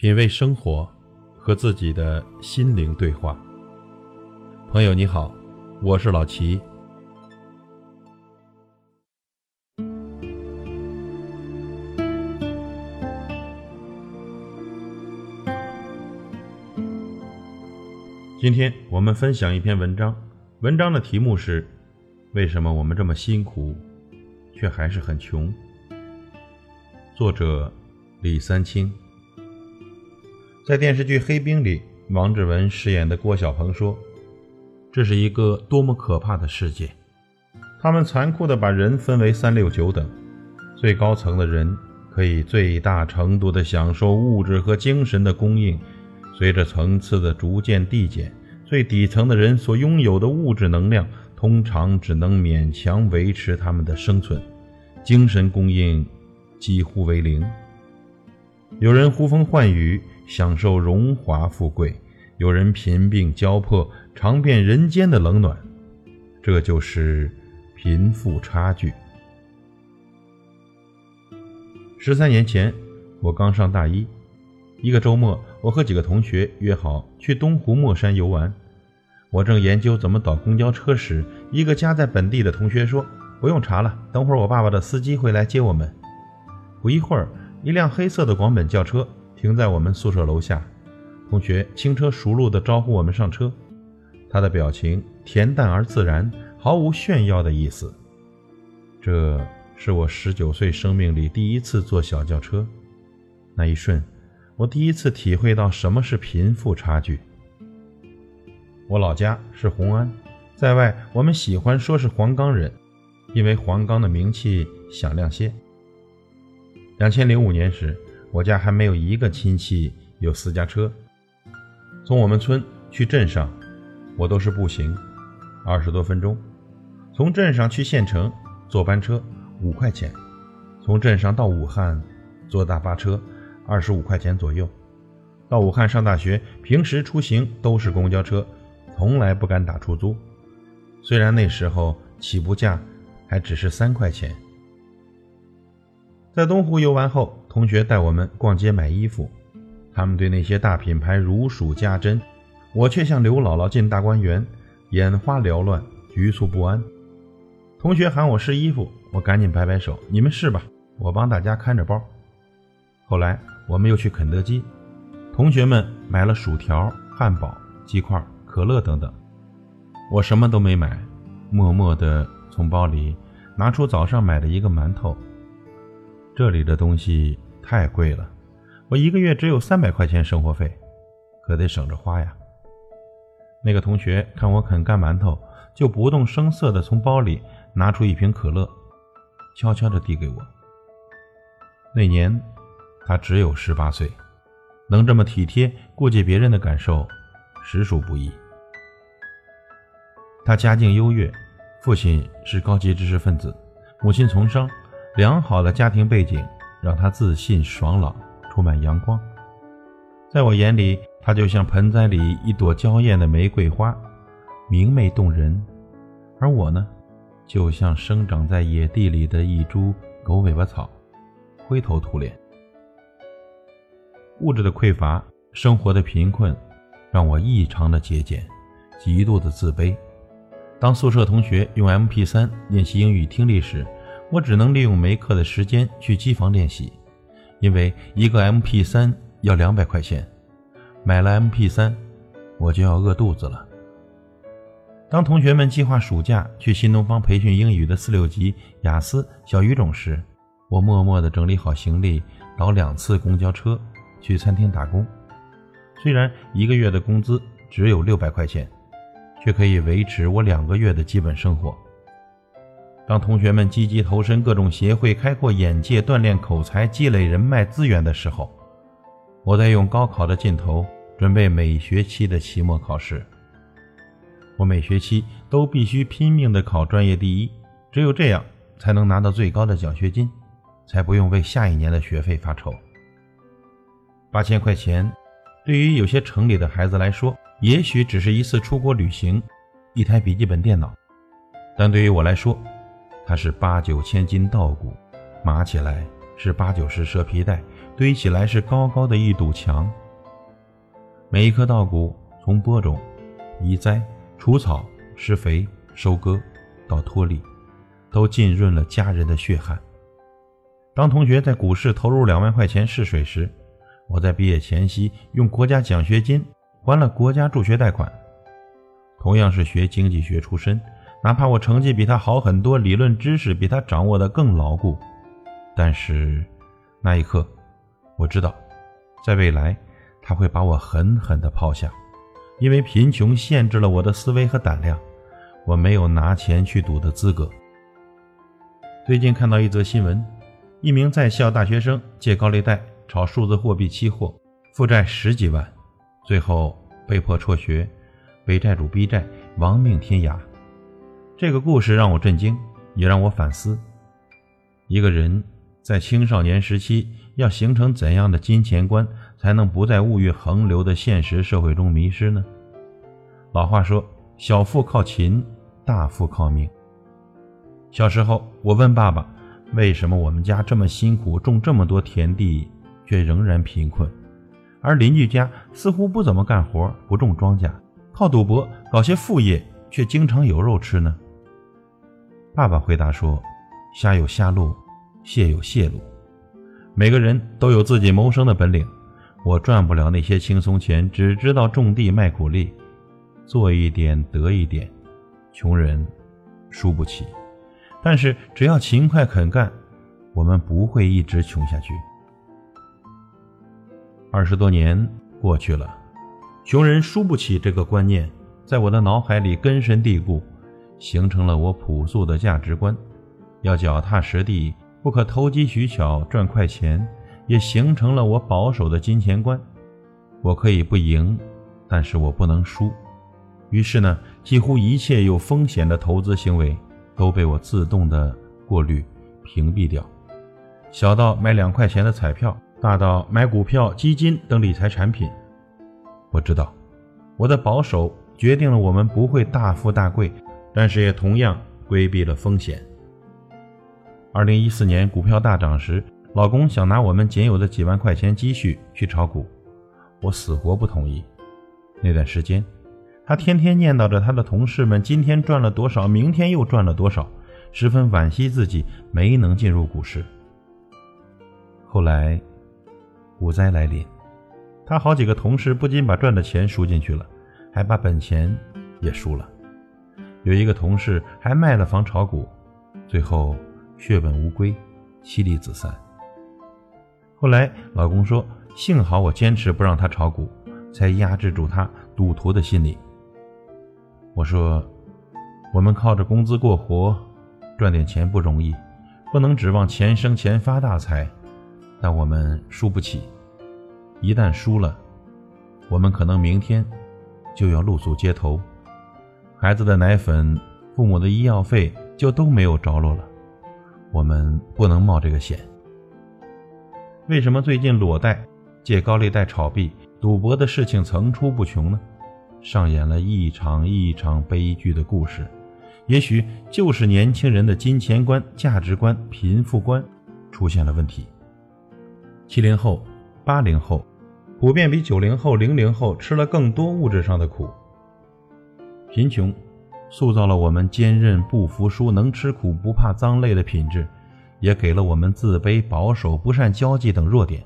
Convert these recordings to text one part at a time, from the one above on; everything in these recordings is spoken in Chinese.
品味生活，和自己的心灵对话。朋友你好，我是老齐。今天我们分享一篇文章，文章的题目是：为什么我们这么辛苦，却还是很穷？作者李三清。在电视剧《黑冰》里，王志文饰演的郭晓鹏说：“这是一个多么可怕的世界！他们残酷地把人分为三六九等，最高层的人可以最大程度地享受物质和精神的供应，随着层次的逐渐递减，最底层的人所拥有的物质能量通常只能勉强维持他们的生存，精神供应几乎为零。有人呼风唤雨。”享受荣华富贵，有人贫病交迫，尝遍人间的冷暖，这就是贫富差距。十三年前，我刚上大一，一个周末，我和几个同学约好去东湖墨山游玩。我正研究怎么倒公交车时，一个家在本地的同学说：“不用查了，等会儿我爸爸的司机会来接我们。”不一会儿，一辆黑色的广本轿车。停在我们宿舍楼下，同学轻车熟路地招呼我们上车，他的表情恬淡而自然，毫无炫耀的意思。这是我十九岁生命里第一次坐小轿车，那一瞬，我第一次体会到什么是贫富差距。我老家是红安，在外我们喜欢说是黄冈人，因为黄冈的名气响亮些。两千零五年时。我家还没有一个亲戚有私家车。从我们村去镇上，我都是步行，二十多分钟。从镇上去县城，坐班车五块钱；从镇上到武汉，坐大巴车二十五块钱左右。到武汉上大学，平时出行都是公交车，从来不敢打出租。虽然那时候起步价还只是三块钱。在东湖游玩后。同学带我们逛街买衣服，他们对那些大品牌如数家珍，我却像刘姥姥进大观园，眼花缭乱，局促不安。同学喊我试衣服，我赶紧摆摆手：“你们试吧，我帮大家看着包。”后来我们又去肯德基，同学们买了薯条、汉堡、鸡块、可乐等等，我什么都没买，默默地从包里拿出早上买的一个馒头。这里的东西太贵了，我一个月只有三百块钱生活费，可得省着花呀。那个同学看我啃干馒头，就不动声色地从包里拿出一瓶可乐，悄悄地递给我。那年他只有十八岁，能这么体贴顾及别人的感受，实属不易。他家境优越，父亲是高级知识分子，母亲从商。良好的家庭背景让他自信爽朗，充满阳光。在我眼里，他就像盆栽里一朵娇艳的玫瑰花，明媚动人；而我呢，就像生长在野地里的一株狗尾巴草，灰头土脸。物质的匮乏，生活的贫困，让我异常的节俭，极度的自卑。当宿舍同学用 MP3 练习英语听力时，我只能利用没课的时间去机房练习，因为一个 MP3 要两百块钱，买了 MP3，我就要饿肚子了。当同学们计划暑假去新东方培训英语的四六级、雅思、小语种时，我默默地整理好行李，倒两次公交车去餐厅打工。虽然一个月的工资只有六百块钱，却可以维持我两个月的基本生活。当同学们积极投身各种协会，开阔眼界、锻炼口才、积累人脉资源的时候，我在用高考的劲头准备每学期的期末考试。我每学期都必须拼命地考专业第一，只有这样才能拿到最高的奖学金，才不用为下一年的学费发愁。八千块钱，对于有些城里的孩子来说，也许只是一次出国旅行，一台笔记本电脑，但对于我来说，它是八九千斤稻谷，码起来是八九十蛇皮袋，堆起来是高高的一堵墙。每一颗稻谷从播种、移栽、除草、施肥、收割到脱粒，都浸润了家人的血汗。当同学在股市投入两万块钱试水时，我在毕业前夕用国家奖学金还了国家助学贷款。同样是学经济学出身，哪怕我成绩比他好很多，理论知识比他掌握的更牢固，但是那一刻，我知道，在未来他会把我狠狠地抛下，因为贫穷限制了我的思维和胆量，我没有拿钱去赌的资格。最近看到一则新闻，一名在校大学生借高利贷。炒数字货币期货，负债十几万，最后被迫辍学，被债主逼债，亡命天涯。这个故事让我震惊，也让我反思：一个人在青少年时期要形成怎样的金钱观，才能不在物欲横流的现实社会中迷失呢？老话说：“小富靠勤，大富靠命。”小时候，我问爸爸：“为什么我们家这么辛苦，种这么多田地？”却仍然贫困，而邻居家似乎不怎么干活，不种庄稼，靠赌博搞些副业，却经常有肉吃呢。爸爸回答说：“虾有虾路，蟹有蟹路，每个人都有自己谋生的本领。我赚不了那些轻松钱，只知道种地卖苦力，做一点得一点，穷人输不起。但是只要勤快肯干，我们不会一直穷下去。”二十多年过去了，穷人输不起这个观念在我的脑海里根深蒂固，形成了我朴素的价值观。要脚踏实地，不可投机取巧赚快钱，也形成了我保守的金钱观。我可以不赢，但是我不能输。于是呢，几乎一切有风险的投资行为都被我自动的过滤、屏蔽掉，小到买两块钱的彩票。大到买股票、基金等理财产品，我知道，我的保守决定了我们不会大富大贵，但是也同样规避了风险。二零一四年股票大涨时，老公想拿我们仅有的几万块钱积蓄去炒股，我死活不同意。那段时间，他天天念叨着他的同事们今天赚了多少，明天又赚了多少，十分惋惜自己没能进入股市。后来。股灾来临，他好几个同事不仅把赚的钱输进去了，还把本钱也输了。有一个同事还卖了房炒股，最后血本无归，妻离子散。后来老公说：“幸好我坚持不让他炒股，才压制住他赌徒的心理。”我说：“我们靠着工资过活，赚点钱不容易，不能指望钱生钱发大财。”但我们输不起，一旦输了，我们可能明天就要露宿街头，孩子的奶粉、父母的医药费就都没有着落了。我们不能冒这个险。为什么最近裸贷、借高利贷炒币、赌博的事情层出不穷呢？上演了一场一场悲剧的故事，也许就是年轻人的金钱观、价值观、贫富观出现了问题。七零后、八零后，普遍比九零后、零零后吃了更多物质上的苦。贫穷塑造了我们坚韧不服输、能吃苦不怕脏累的品质，也给了我们自卑、保守、不善交际等弱点。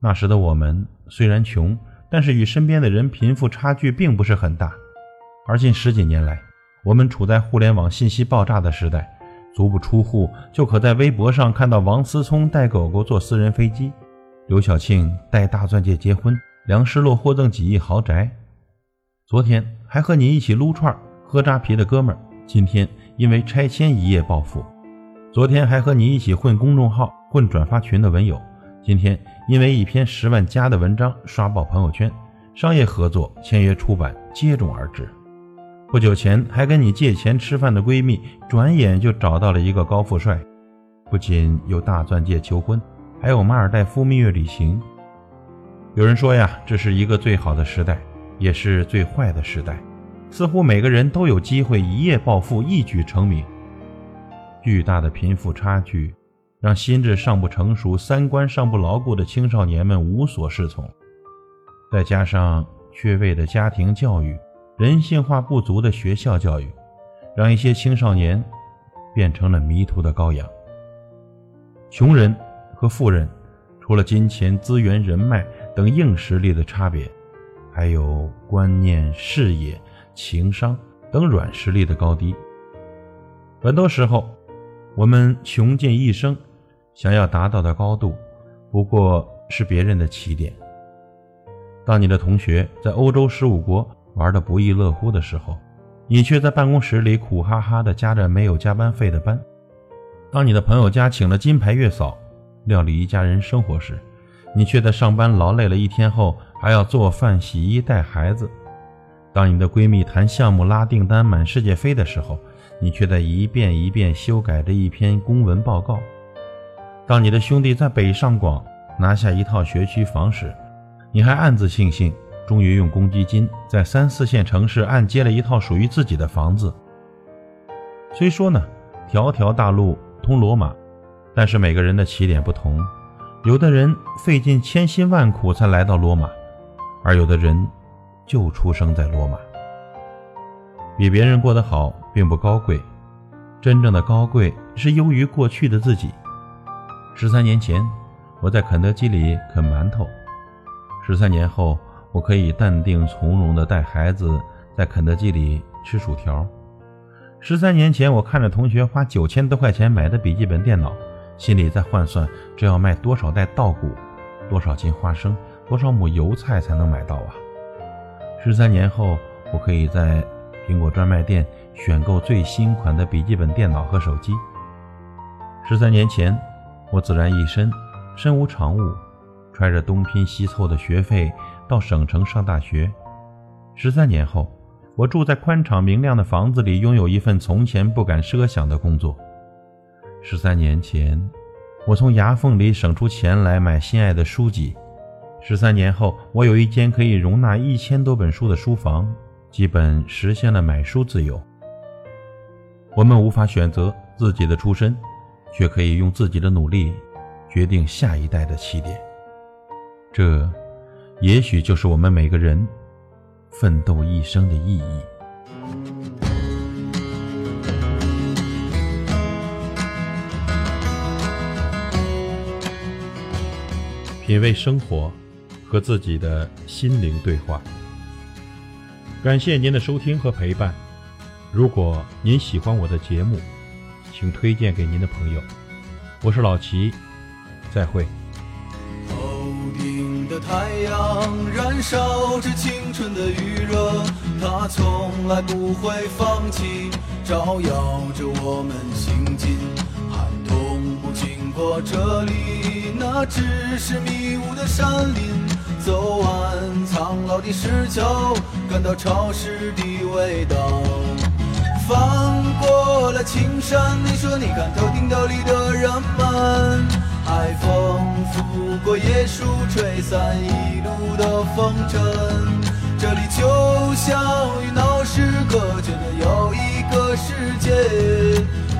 那时的我们虽然穷，但是与身边的人贫富差距并不是很大。而近十几年来，我们处在互联网信息爆炸的时代。足不出户就可在微博上看到王思聪带狗狗坐私人飞机，刘晓庆带大钻戒结婚，梁诗洛获赠几亿豪宅。昨天还和你一起撸串喝扎啤的哥们儿，今天因为拆迁一夜暴富。昨天还和你一起混公众号、混转发群的文友，今天因为一篇十万加的文章刷爆朋友圈，商业合作、签约出版接踵而至。不久前还跟你借钱吃饭的闺蜜，转眼就找到了一个高富帅，不仅有大钻戒求婚，还有马尔代夫蜜月旅行。有人说呀，这是一个最好的时代，也是最坏的时代。似乎每个人都有机会一夜暴富，一举成名。巨大的贫富差距，让心智尚不成熟、三观尚不牢固的青少年们无所适从。再加上缺位的家庭教育、人性化不足的学校教育，让一些青少年变成了迷途的羔羊。穷人和富人，除了金钱、资源、人脉等硬实力的差别，还有观念、视野、情商等软实力的高低。很多时候，我们穷尽一生想要达到的高度，不过是别人的起点。当你的同学在欧洲十五国玩得不亦乐乎的时候，你却在办公室里苦哈哈地加着没有加班费的班；当你的朋友家请了金牌月嫂料理一家人生活时，你却在上班劳累了一天后还要做饭、洗衣、带孩子；当你的闺蜜谈项目、拉订单、满世界飞的时候，你却在一遍一遍修改着一篇公文报告；当你的兄弟在北上广拿下一套学区房时，你还暗自庆幸，终于用公积金在三四线城市按揭了一套属于自己的房子。虽说呢，条条大路通罗马，但是每个人的起点不同，有的人费尽千辛万苦才来到罗马，而有的人就出生在罗马。比别人过得好并不高贵，真正的高贵是优于过去的自己。十三年前，我在肯德基里啃馒头。十三年后，我可以淡定从容地带孩子在肯德基里吃薯条。十三年前，我看着同学花九千多块钱买的笔记本电脑，心里在换算：这要卖多少袋稻谷，多少斤花生，多少亩油菜才能买到啊？十三年后，我可以在苹果专卖店选购最新款的笔记本电脑和手机。十三年前，我孑然一身，身无长物。揣着东拼西凑的学费到省城上大学，十三年后，我住在宽敞明亮的房子里，拥有一份从前不敢奢想的工作。十三年前，我从牙缝里省出钱来买心爱的书籍。十三年后，我有一间可以容纳一千多本书的书房，基本实现了买书自由。我们无法选择自己的出身，却可以用自己的努力决定下一代的起点。这，也许就是我们每个人奋斗一生的意义。品味生活，和自己的心灵对话。感谢您的收听和陪伴。如果您喜欢我的节目，请推荐给您的朋友。我是老齐，再会。头顶的太阳燃烧着青春的余热，它从来不会放弃，照耀着我们行进。寒冬过这里，那只是迷雾的山林。走完苍老的石桥，感到潮湿的味道。翻过了青山，你说你看头顶斗笠的人们，海风拂过椰树，吹散一路的风尘。这里就像与闹市隔绝的又一个世界，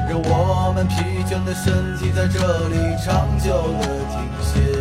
让我们疲倦的身体在这里长久的停歇。